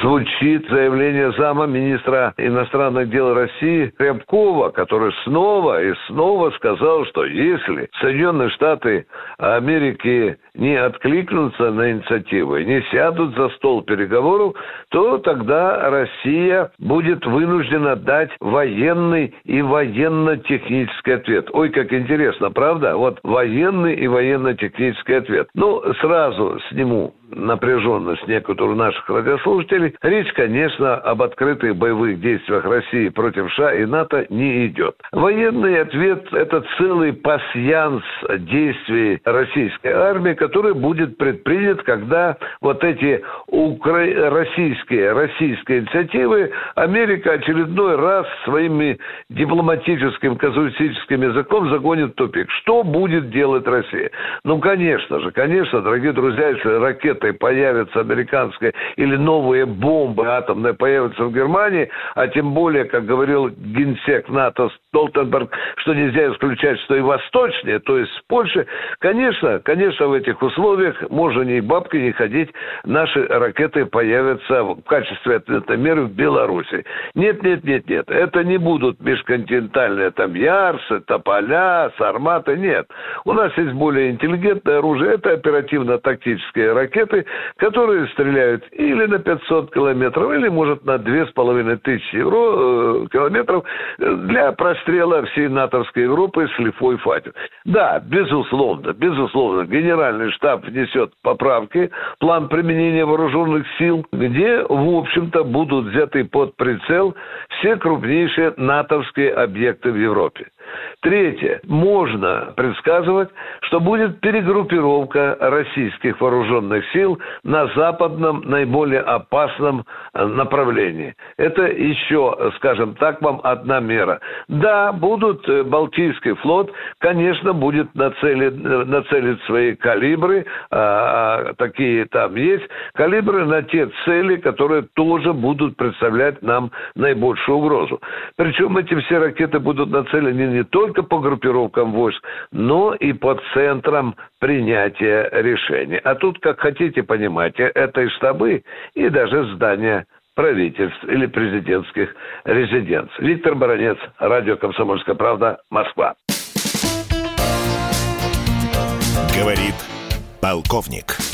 звучит заявление зама министра иностранных дел России Рябкова, который снова и снова сказал, что если Соединенные Штаты Америки не откликнутся на инициативы, не сядут за стол переговоров, то тогда Россия будет вынуждена дать военный и военно-технический ответ. Ой, как интересно, правда? Вот военный и военно-технический ответ. Ну, сразу сниму напряженность некоторых наших радиослушателей, речь, конечно, об открытых боевых действиях России против США и НАТО не идет. Военный ответ – это целый пасьянс действий российской армии, который будет предпринят, когда вот эти укра... российские, российские инициативы Америка очередной раз своими дипломатическим, казуистическим языком загонит в тупик. Что будет делать Россия? Ну, конечно же, конечно, дорогие друзья, если ракеты ракетой появится американская или новые бомбы атомные появятся в Германии, а тем более, как говорил генсек НАТО Столтенберг, что нельзя исключать, что и восточнее, то есть в Польше, конечно, конечно, в этих условиях можно ни бабки не ходить, наши ракеты появятся в качестве ответной меры в Беларуси. Нет, нет, нет, нет, это не будут межконтинентальные там Ярсы, Тополя, Сарматы, нет. У нас есть более интеллигентное оружие, это оперативно-тактические ракеты, ракеты, которые стреляют или на 500 километров, или, может, на 2500 евро, э, километров для прострела всей натовской Европы с Лифой Фатер. Да, безусловно, безусловно, генеральный штаб внесет поправки, план применения вооруженных сил, где, в общем-то, будут взяты под прицел все крупнейшие натовские объекты в Европе. Третье. Можно предсказывать, что будет перегруппировка российских вооруженных сил на западном наиболее опасном э, направлении. Это еще, скажем так, вам одна мера. Да, будут э, Балтийский флот, конечно, будет нацелить, э, нацелить свои калибры, а, такие там есть, калибры на те цели, которые тоже будут представлять нам наибольшую угрозу. Причем эти все ракеты будут нацелены не только по группировкам войск, но и по центрам принятия решений. А тут, как хотите, понимаете, это и штабы, и даже здания правительств или президентских резиденций. Виктор Баранец, радио «Комсомольская правда», Москва. Говорит полковник.